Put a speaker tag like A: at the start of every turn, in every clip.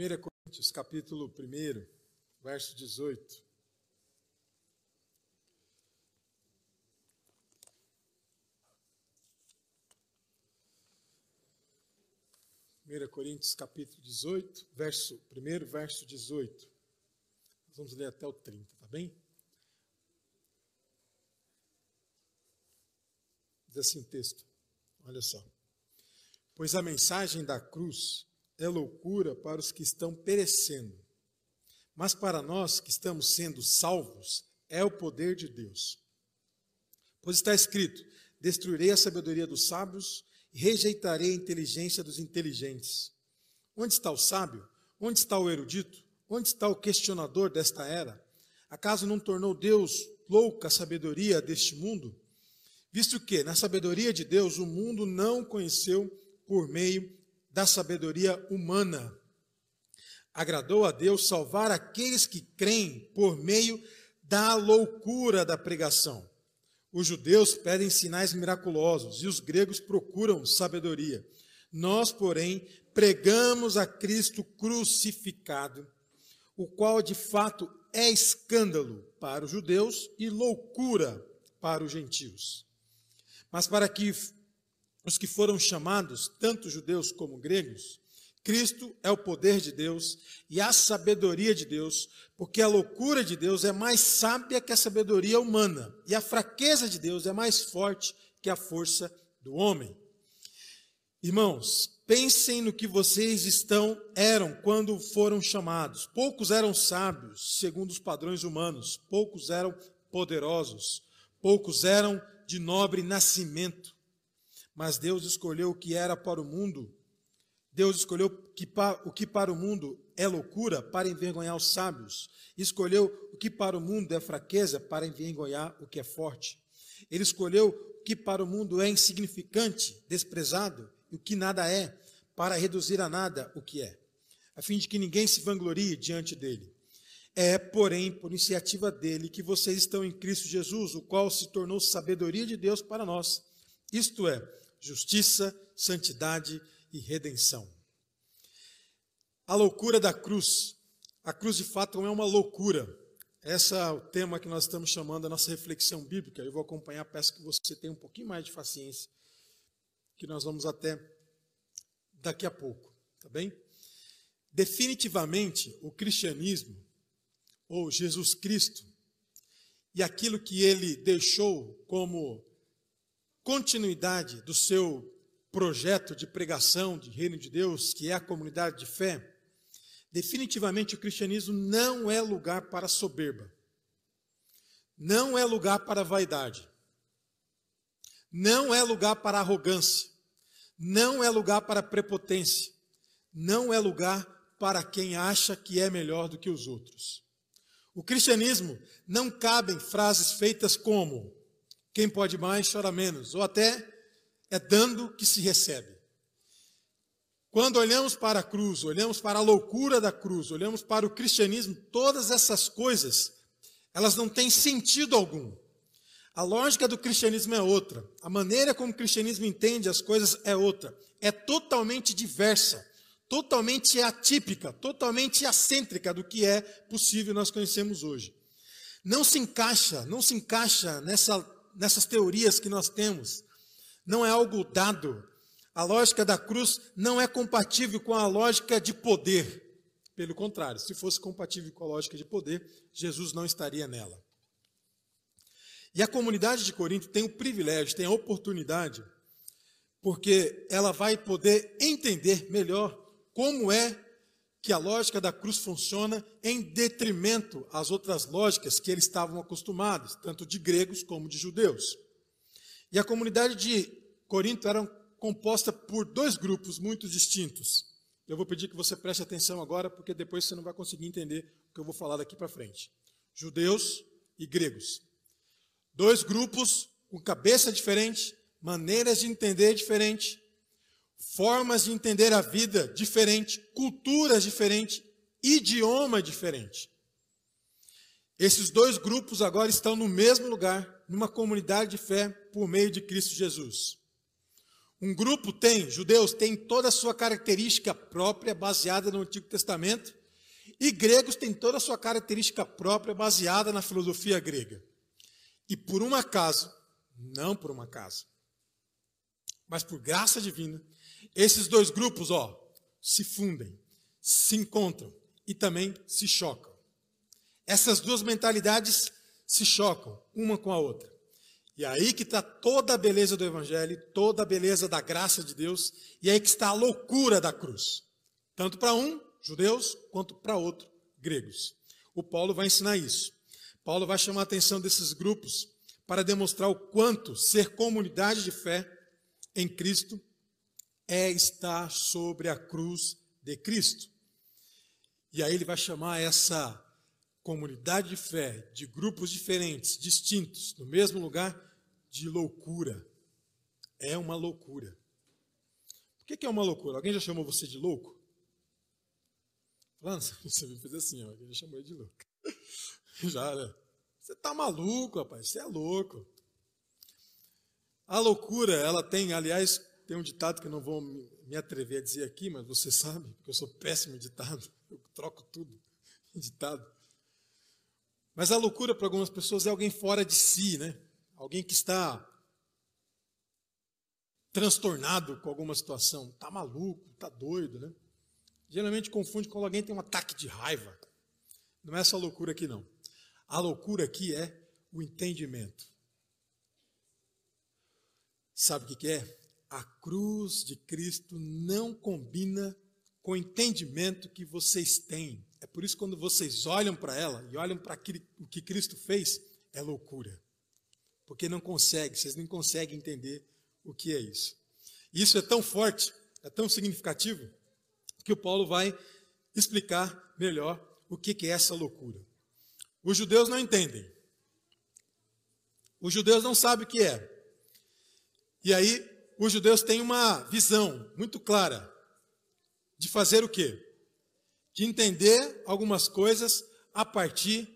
A: 1 Coríntios, capítulo 1, verso 18. Primeira Coríntios, capítulo 18, verso 1, verso 18. Nós vamos ler até o 30, tá bem? Diz assim o texto. Olha só. Pois a mensagem da cruz é loucura para os que estão perecendo, mas para nós que estamos sendo salvos, é o poder de Deus. Pois está escrito: Destruirei a sabedoria dos sábios e rejeitarei a inteligência dos inteligentes. Onde está o sábio? Onde está o erudito? Onde está o questionador desta era? Acaso não tornou Deus louca a sabedoria deste mundo? Visto que, na sabedoria de Deus, o mundo não conheceu por meio da sabedoria humana. Agradou a Deus salvar aqueles que creem por meio da loucura da pregação. Os judeus pedem sinais miraculosos e os gregos procuram sabedoria. Nós, porém, pregamos a Cristo crucificado, o qual de fato é escândalo para os judeus e loucura para os gentios. Mas para que os que foram chamados, tanto judeus como gregos, Cristo é o poder de Deus e a sabedoria de Deus, porque a loucura de Deus é mais sábia que a sabedoria humana, e a fraqueza de Deus é mais forte que a força do homem. Irmãos, pensem no que vocês estão eram quando foram chamados. Poucos eram sábios, segundo os padrões humanos, poucos eram poderosos, poucos eram de nobre nascimento mas Deus escolheu o que era para o mundo. Deus escolheu o que para o mundo é loucura para envergonhar os sábios. Escolheu o que para o mundo é fraqueza para envergonhar o que é forte. Ele escolheu o que para o mundo é insignificante, desprezado, e o que nada é, para reduzir a nada o que é, a fim de que ninguém se vanglorie diante dele. É, porém, por iniciativa dele que vocês estão em Cristo Jesus, o qual se tornou sabedoria de Deus para nós. Isto é, justiça, santidade e redenção. A loucura da cruz. A cruz de fato é uma loucura. Esse é o tema que nós estamos chamando a nossa reflexão bíblica. Eu vou acompanhar, peço que você tenha um pouquinho mais de paciência, que nós vamos até daqui a pouco, tá bem? Definitivamente, o cristianismo, ou Jesus Cristo, e aquilo que ele deixou como continuidade do seu projeto de pregação de reino de Deus, que é a comunidade de fé, definitivamente o cristianismo não é lugar para soberba, não é lugar para vaidade, não é lugar para arrogância, não é lugar para prepotência, não é lugar para quem acha que é melhor do que os outros. O cristianismo não cabem frases feitas como quem pode mais, chora menos. Ou até é dando que se recebe. Quando olhamos para a cruz, olhamos para a loucura da cruz, olhamos para o cristianismo, todas essas coisas, elas não têm sentido algum. A lógica do cristianismo é outra. A maneira como o cristianismo entende as coisas é outra. É totalmente diversa, totalmente atípica, totalmente acêntrica do que é possível nós conhecemos hoje. Não se encaixa, não se encaixa nessa nessas teorias que nós temos. Não é algo dado. A lógica da cruz não é compatível com a lógica de poder. Pelo contrário, se fosse compatível com a lógica de poder, Jesus não estaria nela. E a comunidade de Corinto tem o privilégio, tem a oportunidade, porque ela vai poder entender melhor como é que a lógica da cruz funciona em detrimento às outras lógicas que eles estavam acostumados, tanto de gregos como de judeus. E a comunidade de Corinto era composta por dois grupos muito distintos. Eu vou pedir que você preste atenção agora, porque depois você não vai conseguir entender o que eu vou falar daqui para frente. Judeus e gregos. Dois grupos com cabeça diferente, maneiras de entender diferente, formas de entender a vida diferente, culturas diferentes, idioma diferente. Esses dois grupos agora estão no mesmo lugar, numa comunidade de fé por meio de Cristo Jesus. Um grupo tem, judeus têm toda a sua característica própria, baseada no Antigo Testamento, e gregos têm toda a sua característica própria, baseada na filosofia grega. E por um acaso, não por um acaso, mas por graça divina, esses dois grupos, ó, se fundem, se encontram e também se chocam. Essas duas mentalidades se chocam uma com a outra. E é aí que está toda a beleza do Evangelho, toda a beleza da graça de Deus, e é aí que está a loucura da cruz. Tanto para um, judeus, quanto para outro, gregos. O Paulo vai ensinar isso. Paulo vai chamar a atenção desses grupos para demonstrar o quanto ser comunidade de fé em Cristo é estar sobre a cruz de Cristo. E aí ele vai chamar essa comunidade de fé, de grupos diferentes, distintos, no mesmo lugar, de loucura. É uma loucura. O que é uma loucura? Alguém já chamou você de louco? Falando, você me fez assim, alguém já chamou de louco. Já, né? Você tá maluco, rapaz, você é louco. A loucura, ela tem, aliás, tem um ditado que eu não vou me atrever a dizer aqui, mas você sabe, porque eu sou péssimo em ditado, eu troco tudo em ditado. Mas a loucura para algumas pessoas é alguém fora de si, né? Alguém que está transtornado com alguma situação, está maluco, está doido, né? Geralmente confunde quando alguém tem um ataque de raiva. Não é essa loucura aqui não. A loucura aqui é o entendimento. Sabe o que é? A cruz de Cristo não combina com o entendimento que vocês têm. É por isso que quando vocês olham para ela e olham para o que Cristo fez, é loucura. Porque não consegue, vocês nem conseguem entender o que é isso. E isso é tão forte, é tão significativo, que o Paulo vai explicar melhor o que é essa loucura. Os judeus não entendem. Os judeus não sabem o que é. E aí, os judeus têm uma visão muito clara de fazer o quê? De entender algumas coisas a partir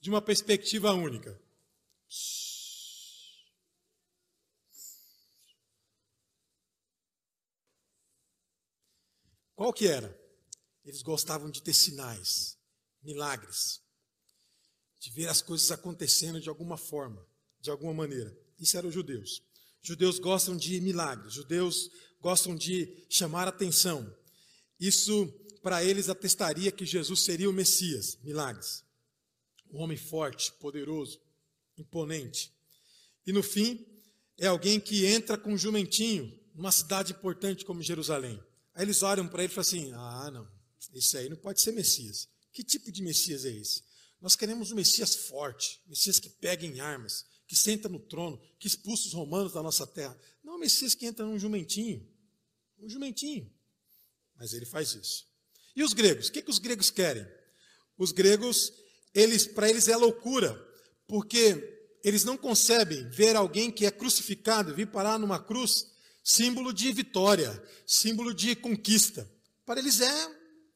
A: de uma perspectiva única. Qual que era? Eles gostavam de ter sinais, milagres, de ver as coisas acontecendo de alguma forma, de alguma maneira. Isso eram os judeus. Judeus gostam de milagres, judeus gostam de chamar atenção. Isso para eles atestaria que Jesus seria o Messias, milagres. Um homem forte, poderoso, imponente. E no fim, é alguém que entra com um jumentinho numa cidade importante como Jerusalém. Aí eles olham para ele e falam assim: ah, não, esse aí não pode ser Messias. Que tipo de Messias é esse? Nós queremos um Messias forte, Messias que pega em armas, que senta no trono, que expulsa os romanos da nossa terra. Não é um Messias que entra num jumentinho. Um jumentinho. Mas ele faz isso. E os gregos? O que, que os gregos querem? Os gregos, eles, para eles é loucura, porque eles não concebem ver alguém que é crucificado vir parar numa cruz, símbolo de vitória, símbolo de conquista. Para eles é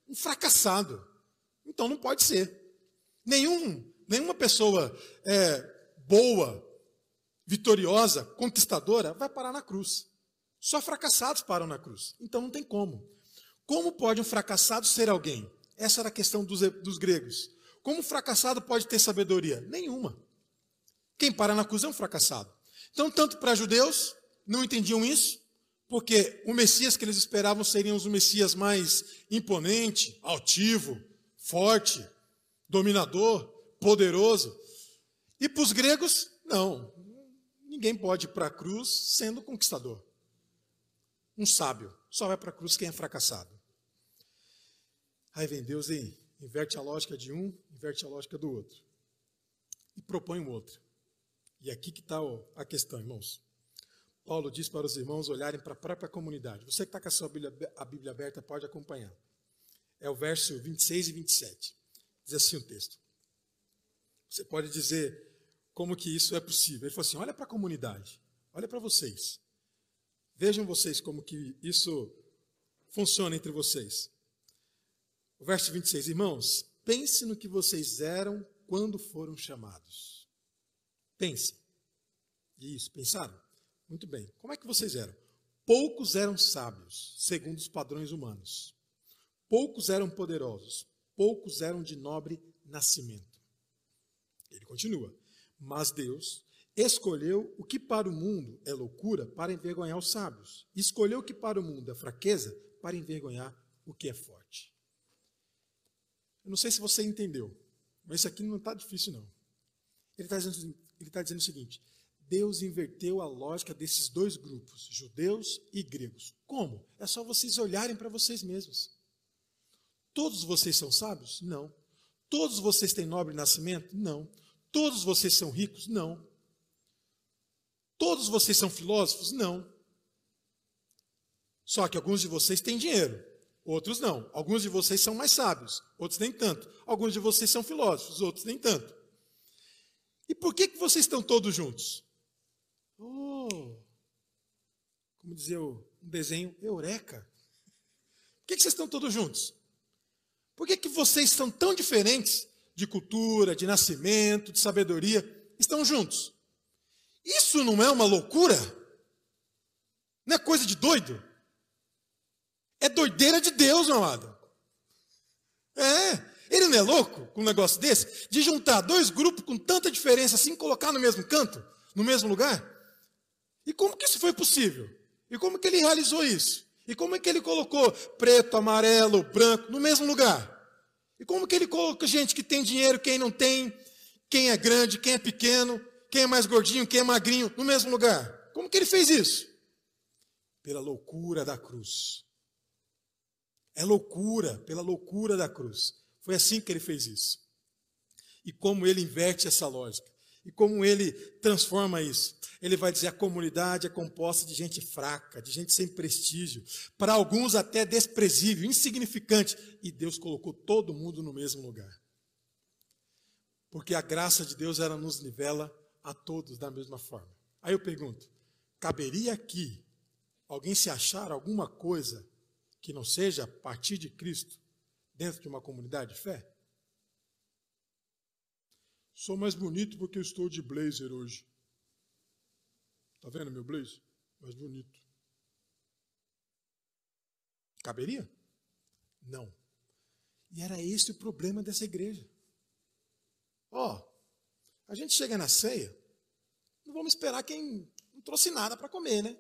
A: um fracassado. Então não pode ser. Nenhum, nenhuma pessoa é, boa, vitoriosa, conquistadora, vai parar na cruz. Só fracassados param na cruz. Então não tem como. Como pode um fracassado ser alguém? Essa era a questão dos, dos gregos. Como um fracassado pode ter sabedoria? Nenhuma. Quem para na cruz é um fracassado. Então, tanto para judeus, não entendiam isso, porque o Messias que eles esperavam seria um Messias mais imponente, altivo, forte, dominador, poderoso. E para os gregos, não. Ninguém pode ir para a cruz sendo conquistador. Um sábio só vai para a cruz quem é fracassado. Aí vem Deus e inverte a lógica de um, inverte a lógica do outro. E propõe um outro. E aqui que está a questão, irmãos. Paulo diz para os irmãos olharem para a própria comunidade. Você que está com a sua Bíblia, a Bíblia aberta pode acompanhar. É o verso 26 e 27. Diz assim o texto. Você pode dizer como que isso é possível. Ele falou assim: olha para a comunidade, olha para vocês. Vejam vocês como que isso funciona entre vocês. O verso 26, irmãos, pense no que vocês eram quando foram chamados. Pense. Isso, pensaram? Muito bem. Como é que vocês eram? poucos eram sábios, segundo os padrões humanos. Poucos eram poderosos, poucos eram de nobre nascimento. Ele continua: Mas Deus escolheu o que para o mundo é loucura para envergonhar os sábios, escolheu o que para o mundo é fraqueza para envergonhar o que é forte. Eu não sei se você entendeu, mas isso aqui não está difícil, não. Ele está dizendo, ele tá dizendo o seguinte: Deus inverteu a lógica desses dois grupos, judeus e gregos. Como? É só vocês olharem para vocês mesmos. Todos vocês são sábios? Não. Todos vocês têm nobre nascimento? Não. Todos vocês são ricos? Não. Todos vocês são filósofos? Não. Só que alguns de vocês têm dinheiro, outros não. Alguns de vocês são mais sábios, outros nem tanto. Alguns de vocês são filósofos, outros nem tanto. E por que, que vocês estão todos juntos? Oh, como dizia um desenho, eureka. Por que, que vocês estão todos juntos? Por que, que vocês são tão diferentes de cultura, de nascimento, de sabedoria, estão juntos? Isso não é uma loucura? Não é coisa de doido? É doideira de Deus, meu amado. É. Ele não é louco com um negócio desse? De juntar dois grupos com tanta diferença assim, colocar no mesmo canto, no mesmo lugar? E como que isso foi possível? E como que ele realizou isso? E como é que ele colocou preto, amarelo, branco no mesmo lugar? E como que ele coloca gente que tem dinheiro, quem não tem, quem é grande, quem é pequeno, quem é mais gordinho, quem é magrinho, no mesmo lugar? Como que ele fez isso? Pela loucura da cruz. É loucura, pela loucura da cruz. Foi assim que ele fez isso. E como ele inverte essa lógica. E como ele transforma isso. Ele vai dizer: a comunidade é composta de gente fraca, de gente sem prestígio, para alguns até desprezível, insignificante. E Deus colocou todo mundo no mesmo lugar. Porque a graça de Deus ela nos nivela a todos da mesma forma. Aí eu pergunto: caberia aqui alguém se achar alguma coisa que não seja a partir de Cristo dentro de uma comunidade de fé? Sou mais bonito porque eu estou de blazer hoje. Está vendo meu blazer? Mais bonito. Caberia? Não. E era esse o problema dessa igreja. Ó, oh, a gente chega na ceia, não vamos esperar quem não trouxe nada para comer, né?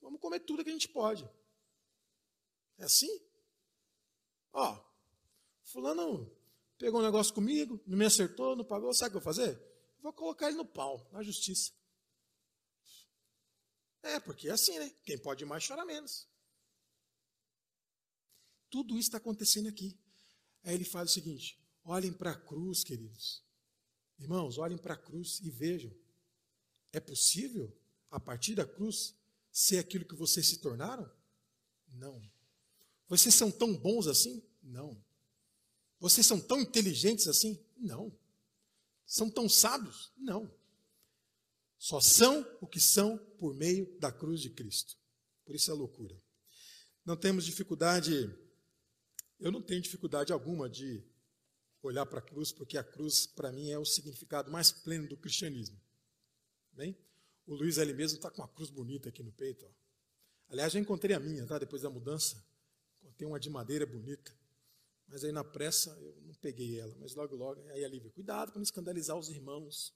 A: Vamos comer tudo que a gente pode. É assim? Ó, fulano pegou um negócio comigo, não me acertou, não pagou, sabe o que eu vou fazer? Vou colocar ele no pau, na justiça. É, porque é assim, né? Quem pode mais chora menos. Tudo isso está acontecendo aqui. Aí ele fala o seguinte: olhem para a cruz, queridos. Irmãos, olhem para a cruz e vejam. É possível, a partir da cruz, ser aquilo que vocês se tornaram? Não. Vocês são tão bons assim? Não. Vocês são tão inteligentes assim? Não. São tão sábios? Não. Só são o que são por meio da cruz de Cristo. Por isso é loucura. Não temos dificuldade, eu não tenho dificuldade alguma de olhar para a cruz, porque a cruz, para mim, é o significado mais pleno do cristianismo. Bem? O Luiz ali mesmo está com uma cruz bonita aqui no peito. Ó. Aliás, já encontrei a minha, tá? Depois da mudança. Tem uma de madeira bonita. Mas aí na pressa eu não peguei ela. Mas logo, logo, aí a Lívia, cuidado para não escandalizar os irmãos.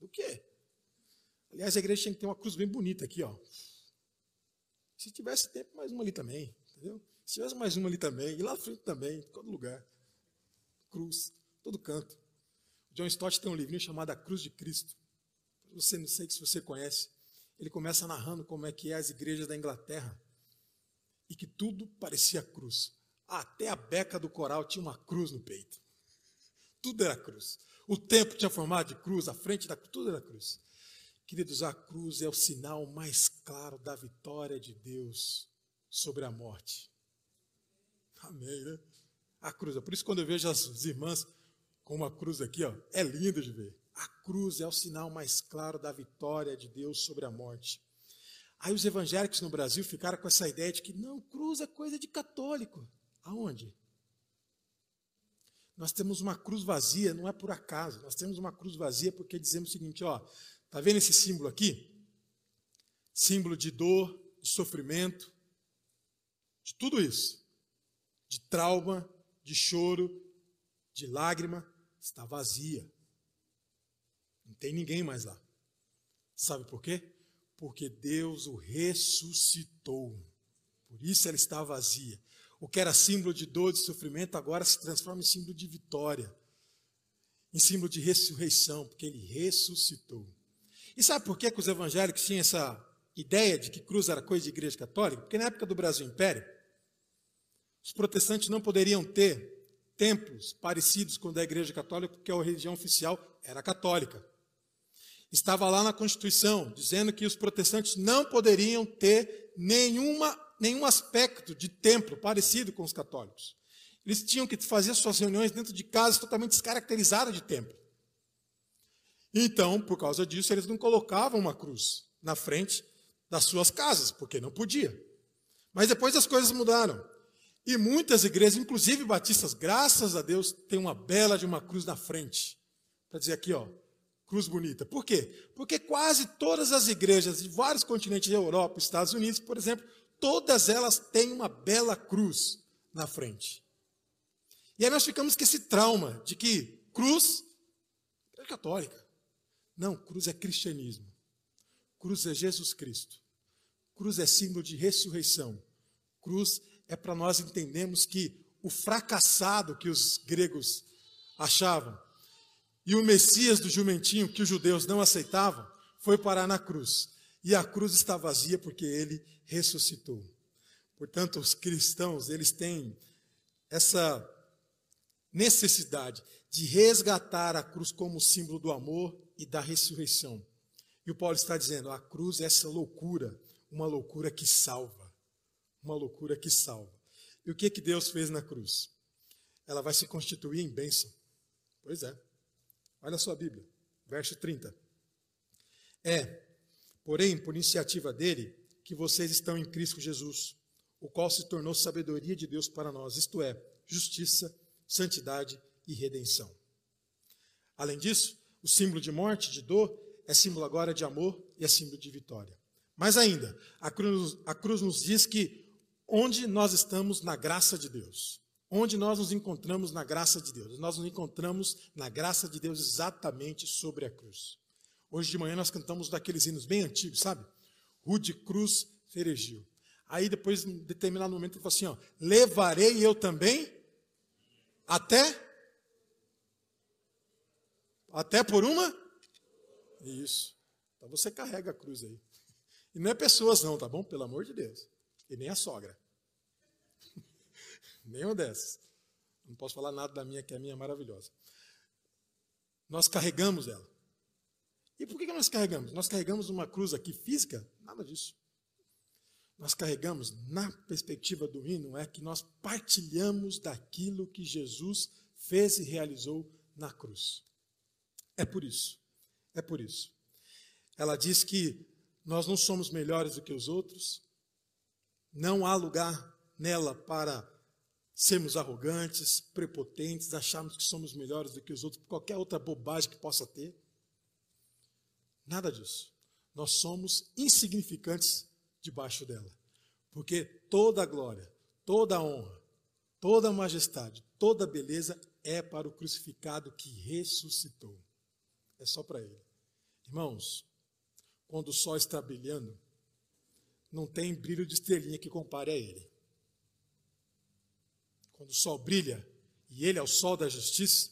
A: Do quê? Aliás, a igreja tinha que ter uma cruz bem bonita aqui, ó. Se tivesse tempo, mais uma ali também, entendeu? Se tivesse mais uma ali também, e lá frente também, em todo lugar. Cruz, todo canto. John Stott tem um livrinho chamado A Cruz de Cristo. Você não sei se você conhece. Ele começa narrando como é que é as igrejas da Inglaterra e que tudo parecia cruz. Até a beca do coral tinha uma cruz no peito. Tudo era cruz. O templo tinha formato de cruz, a frente da tudo era cruz. Queridos, a cruz é o sinal mais claro da vitória de Deus sobre a morte. Amém, né? A cruz. É por isso quando eu vejo as irmãs com uma cruz aqui, ó, é lindo de ver. A cruz é o sinal mais claro da vitória de Deus sobre a morte. Aí os evangélicos no Brasil ficaram com essa ideia de que não, cruz é coisa de católico. Aonde? Nós temos uma cruz vazia, não é por acaso. Nós temos uma cruz vazia porque dizemos o seguinte, ó, tá vendo esse símbolo aqui? Símbolo de dor, de sofrimento, de tudo isso, de trauma, de choro, de lágrima, está vazia. Não tem ninguém mais lá. Sabe por quê? Porque Deus o ressuscitou. Por isso ela está vazia. O que era símbolo de dor, de sofrimento, agora se transforma em símbolo de vitória, em símbolo de ressurreição, porque ele ressuscitou. E sabe por que, que os evangélicos tinham essa ideia de que cruz era coisa de igreja católica? Porque na época do Brasil Império, os protestantes não poderiam ter templos parecidos com o da igreja católica, porque a religião oficial era católica. Estava lá na Constituição, dizendo que os protestantes não poderiam ter nenhuma, nenhum aspecto de templo parecido com os católicos. Eles tinham que fazer suas reuniões dentro de casas totalmente descaracterizadas de templo. Então, por causa disso, eles não colocavam uma cruz na frente das suas casas, porque não podia. Mas depois as coisas mudaram. E muitas igrejas, inclusive batistas, graças a Deus, têm uma bela de uma cruz na frente. Para dizer aqui, ó, cruz bonita. Por quê? Porque quase todas as igrejas de vários continentes da Europa, Estados Unidos, por exemplo, todas elas têm uma bela cruz na frente. E aí nós ficamos com esse trauma de que cruz é católica. Não, cruz é cristianismo. Cruz é Jesus Cristo. Cruz é símbolo de ressurreição. Cruz é para nós entendermos que o fracassado que os gregos achavam e o Messias do jumentinho que os judeus não aceitavam foi parar na cruz. E a cruz está vazia porque ele ressuscitou. Portanto, os cristãos, eles têm essa necessidade de resgatar a cruz como símbolo do amor e da ressurreição. E o Paulo está dizendo: a cruz é essa loucura, uma loucura que salva. Uma loucura que salva. E o que, que Deus fez na cruz? Ela vai se constituir em bênção. Pois é. Olha a sua Bíblia, verso 30. É, porém, por iniciativa dele, que vocês estão em Cristo Jesus, o qual se tornou sabedoria de Deus para nós, isto é, justiça, santidade e redenção. Além disso, o símbolo de morte, de dor, é símbolo agora de amor e é símbolo de vitória. Mas ainda, a cruz, a cruz nos diz que onde nós estamos na graça de Deus, onde nós nos encontramos na graça de Deus, nós nos encontramos na graça de Deus exatamente sobre a cruz. Hoje de manhã nós cantamos daqueles hinos bem antigos, sabe? Rude Cruz Feregil. Aí depois, em determinado momento, ele falou assim: ó, levarei eu também até até por uma? Isso. Então você carrega a cruz aí. E não é pessoas, não, tá bom? Pelo amor de Deus. E nem a sogra. Nenhuma dessas. Não posso falar nada da minha, que a minha é maravilhosa. Nós carregamos ela. E por que nós carregamos? Nós carregamos uma cruz aqui física? Nada disso. Nós carregamos, na perspectiva do hino, é que nós partilhamos daquilo que Jesus fez e realizou na cruz. É por isso. É por isso. Ela diz que nós não somos melhores do que os outros, não há lugar nela para sermos arrogantes, prepotentes, acharmos que somos melhores do que os outros, por qualquer outra bobagem que possa ter. Nada disso. Nós somos insignificantes debaixo dela. Porque toda a glória, toda a honra, toda a majestade, toda a beleza é para o crucificado que ressuscitou é só para Ele. Irmãos, quando o sol está brilhando, não tem brilho de estrelinha que compare a Ele. Quando o sol brilha, e Ele é o sol da justiça,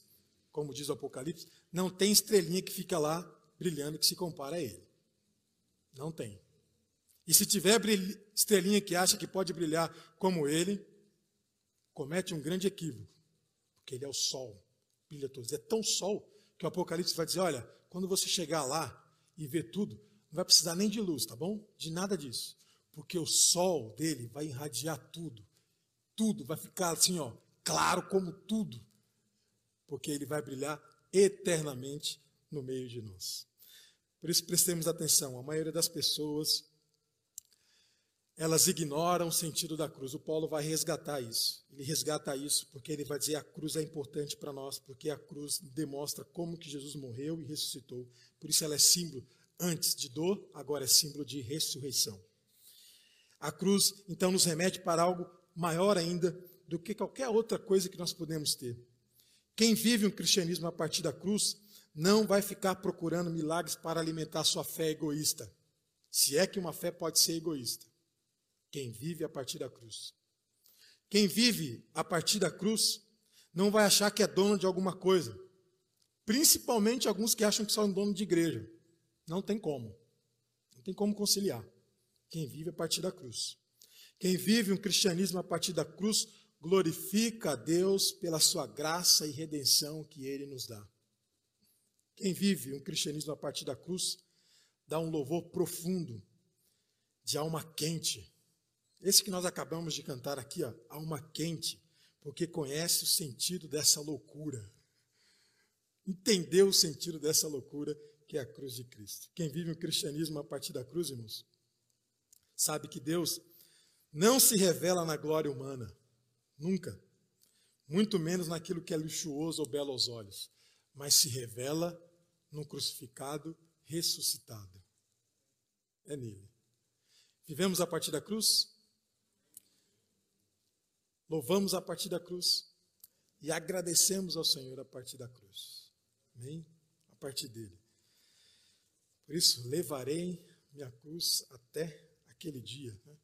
A: como diz o Apocalipse, não tem estrelinha que fica lá brilhando que se compara a Ele. Não tem. E se tiver estrelinha que acha que pode brilhar como Ele, comete um grande equívoco, porque Ele é o sol, brilha todos. É tão sol que o Apocalipse vai dizer: olha, quando você chegar lá e ver tudo, não vai precisar nem de luz, tá bom? De nada disso. Porque o sol dele vai irradiar tudo. Tudo vai ficar assim, ó, claro como tudo. Porque ele vai brilhar eternamente no meio de nós. Por isso prestemos atenção, a maioria das pessoas elas ignoram o sentido da cruz. O Paulo vai resgatar isso. Ele resgata isso porque ele vai dizer a cruz é importante para nós, porque a cruz demonstra como que Jesus morreu e ressuscitou. Por isso ela é símbolo antes de dor, agora é símbolo de ressurreição. A cruz, então, nos remete para algo maior ainda do que qualquer outra coisa que nós podemos ter. Quem vive um cristianismo a partir da cruz não vai ficar procurando milagres para alimentar sua fé egoísta. Se é que uma fé pode ser egoísta. Quem vive a partir da cruz. Quem vive a partir da cruz não vai achar que é dono de alguma coisa. Principalmente alguns que acham que são dono de igreja. Não tem como. Não tem como conciliar. Quem vive a partir da cruz. Quem vive um cristianismo a partir da cruz glorifica a Deus pela sua graça e redenção que ele nos dá. Quem vive um cristianismo a partir da cruz dá um louvor profundo, de alma quente. Esse que nós acabamos de cantar aqui, ó, alma quente, porque conhece o sentido dessa loucura. Entendeu o sentido dessa loucura que é a cruz de Cristo. Quem vive o cristianismo a partir da cruz, irmãos, sabe que Deus não se revela na glória humana, nunca. Muito menos naquilo que é luxuoso ou belo aos olhos, mas se revela no crucificado ressuscitado. É nele. Vivemos a partir da cruz? Louvamos a partir da cruz e agradecemos ao Senhor a partir da cruz. Amém? A partir dele. Por isso, levarei minha cruz até aquele dia, né?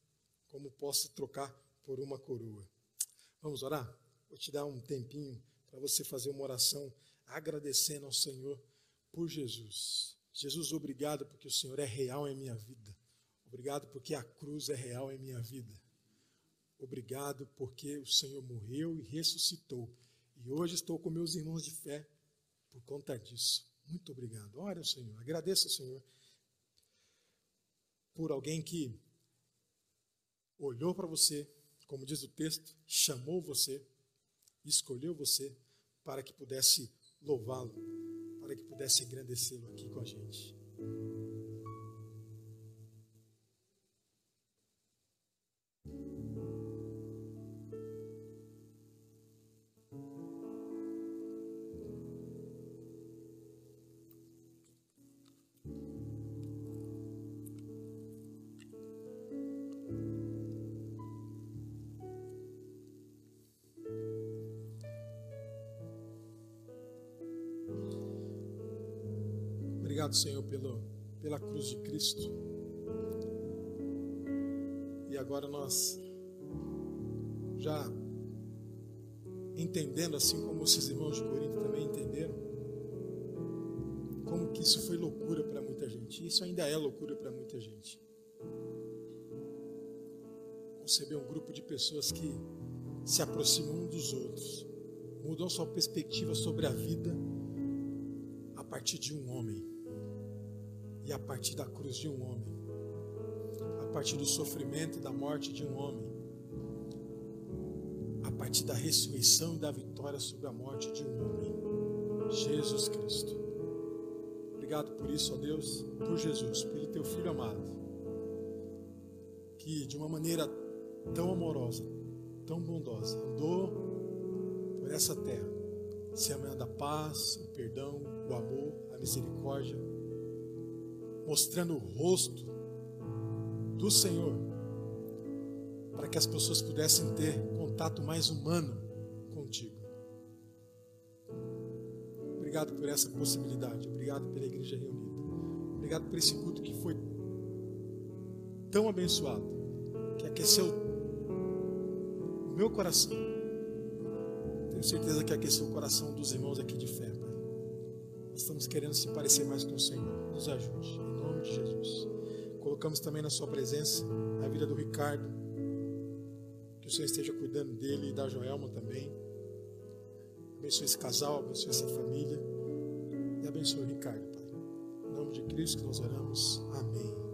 A: como posso trocar por uma coroa. Vamos orar? Vou te dar um tempinho para você fazer uma oração agradecendo ao Senhor por Jesus. Jesus, obrigado porque o Senhor é real em minha vida. Obrigado porque a cruz é real em minha vida. Obrigado porque o Senhor morreu e ressuscitou. E hoje estou com meus irmãos de fé por conta disso. Muito obrigado. Ore ao Senhor. Agradeça ao Senhor por alguém que olhou para você, como diz o texto, chamou você, escolheu você para que pudesse louvá-lo para que pudesse engrandecê-lo aqui com a gente. Obrigado, Senhor, pelo, pela cruz de Cristo. E agora nós, já entendendo, assim como esses irmãos de Corinto também entenderam, como que isso foi loucura para muita gente. Isso ainda é loucura para muita gente. Conceber um grupo de pessoas que se aproximam um dos outros, mudam sua perspectiva sobre a vida a partir de um homem e a partir da cruz de um homem, a partir do sofrimento e da morte de um homem, a partir da ressurreição e da vitória sobre a morte de um homem, Jesus Cristo. Obrigado por isso, ó Deus, por Jesus, pelo teu filho amado, que de uma maneira tão amorosa, tão bondosa, andou por essa terra, semeando a paz, o perdão, o amor, a misericórdia mostrando o rosto do Senhor, para que as pessoas pudessem ter contato mais humano contigo. Obrigado por essa possibilidade, obrigado pela igreja reunida, obrigado por esse culto que foi tão abençoado, que aqueceu o meu coração. Tenho certeza que aqueceu o coração dos irmãos aqui de fé. Nós estamos querendo se parecer mais com o Senhor. Nos ajude de Jesus. Colocamos também na Sua presença a vida do Ricardo. Que o Senhor esteja cuidando dele e da Joelma também. Abençoe esse casal, abençoe essa família. E abençoe o Ricardo, Pai. Em nome de Cristo que nós oramos. Amém.